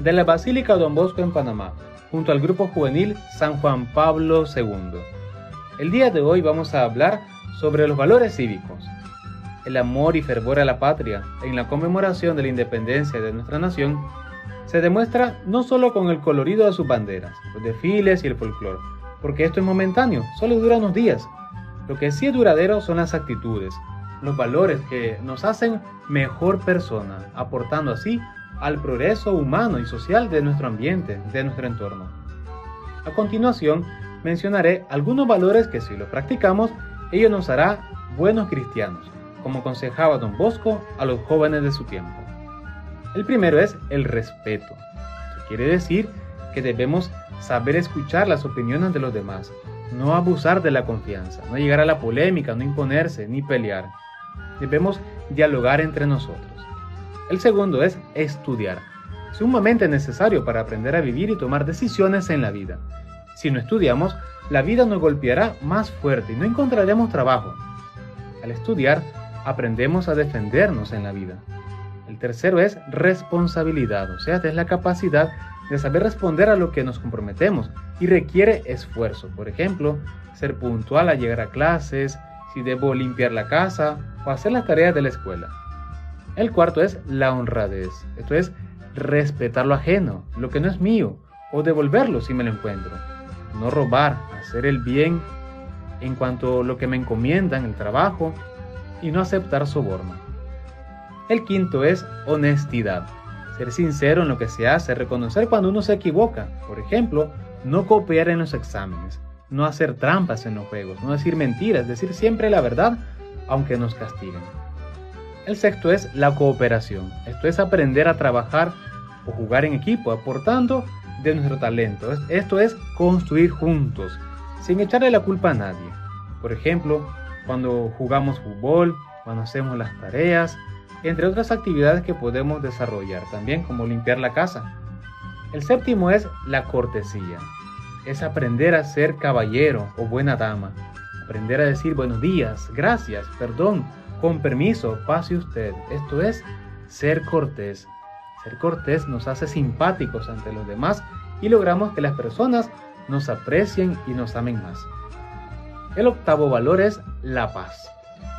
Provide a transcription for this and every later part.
de la Basílica Don Bosco en Panamá, junto al Grupo Juvenil San Juan Pablo II. El día de hoy vamos a hablar sobre los valores cívicos, el amor y fervor a la patria en la conmemoración de la independencia de nuestra nación se demuestra no solo con el colorido de sus banderas, los desfiles y el folclore, porque esto es momentáneo, solo dura unos días. Lo que sí es duradero son las actitudes, los valores que nos hacen mejor persona, aportando así al progreso humano y social de nuestro ambiente, de nuestro entorno. A continuación, mencionaré algunos valores que si los practicamos, ello nos hará buenos cristianos, como aconsejaba don Bosco a los jóvenes de su tiempo. El primero es el respeto. Esto quiere decir que debemos saber escuchar las opiniones de los demás, no abusar de la confianza, no llegar a la polémica, no imponerse ni pelear debemos dialogar entre nosotros. El segundo es estudiar. Es sumamente necesario para aprender a vivir y tomar decisiones en la vida. Si no estudiamos, la vida nos golpeará más fuerte y no encontraremos trabajo. Al estudiar, aprendemos a defendernos en la vida. El tercero es responsabilidad, o sea, es la capacidad de saber responder a lo que nos comprometemos y requiere esfuerzo. Por ejemplo, ser puntual a llegar a clases, si debo limpiar la casa o hacer las tareas de la escuela. El cuarto es la honradez, esto es respetar lo ajeno, lo que no es mío, o devolverlo si me lo encuentro. No robar, hacer el bien en cuanto a lo que me encomiendan, el trabajo, y no aceptar soborno. El quinto es honestidad, ser sincero en lo que se hace, reconocer cuando uno se equivoca, por ejemplo, no copiar en los exámenes, no hacer trampas en los juegos, no decir mentiras, decir siempre la verdad, aunque nos castiguen. El sexto es la cooperación. Esto es aprender a trabajar o jugar en equipo, aportando de nuestro talento. Esto es construir juntos, sin echarle la culpa a nadie. Por ejemplo, cuando jugamos fútbol, cuando hacemos las tareas, entre otras actividades que podemos desarrollar, también como limpiar la casa. El séptimo es la cortesía es aprender a ser caballero o buena dama. Aprender a decir buenos días, gracias, perdón, con permiso, pase usted. Esto es ser cortés. Ser cortés nos hace simpáticos ante los demás y logramos que las personas nos aprecien y nos amen más. El octavo valor es la paz.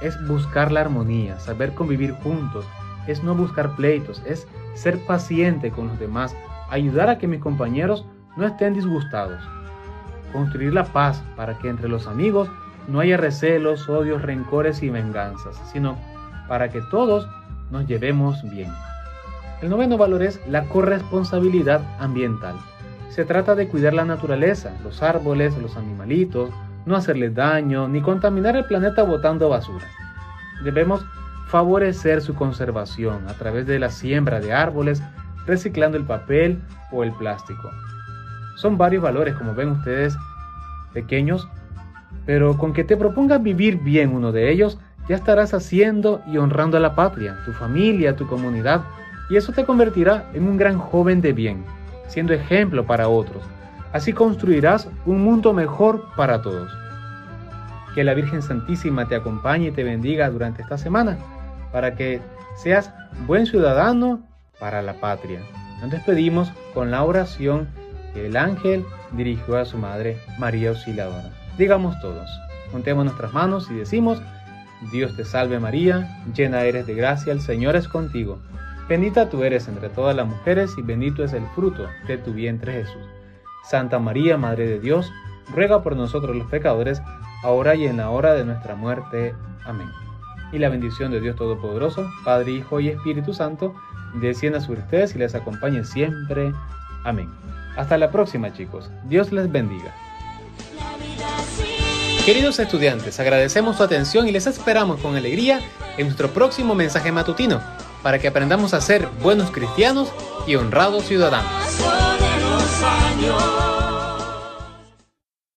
Es buscar la armonía, saber convivir juntos, es no buscar pleitos, es ser paciente con los demás, ayudar a que mis compañeros no estén disgustados construir la paz para que entre los amigos no haya recelos, odios, rencores y venganzas, sino para que todos nos llevemos bien. El noveno valor es la corresponsabilidad ambiental. Se trata de cuidar la naturaleza, los árboles, los animalitos, no hacerles daño ni contaminar el planeta botando basura. Debemos favorecer su conservación a través de la siembra de árboles, reciclando el papel o el plástico. Son varios valores, como ven ustedes, pequeños, pero con que te propongas vivir bien uno de ellos, ya estarás haciendo y honrando a la patria, tu familia, tu comunidad, y eso te convertirá en un gran joven de bien, siendo ejemplo para otros. Así construirás un mundo mejor para todos. Que la Virgen Santísima te acompañe y te bendiga durante esta semana, para que seas buen ciudadano para la patria. Nos despedimos con la oración el ángel dirigió a su madre María Auxiliadora. Digamos todos, juntemos nuestras manos y decimos, Dios te salve María, llena eres de gracia, el Señor es contigo. Bendita tú eres entre todas las mujeres y bendito es el fruto de tu vientre Jesús. Santa María, Madre de Dios, ruega por nosotros los pecadores, ahora y en la hora de nuestra muerte. Amén. Y la bendición de Dios Todopoderoso, Padre, Hijo y Espíritu Santo, descienda sobre ustedes y les acompañe siempre. Amén. Hasta la próxima chicos. Dios les bendiga. Queridos estudiantes, agradecemos su atención y les esperamos con alegría en nuestro próximo mensaje matutino para que aprendamos a ser buenos cristianos y honrados ciudadanos.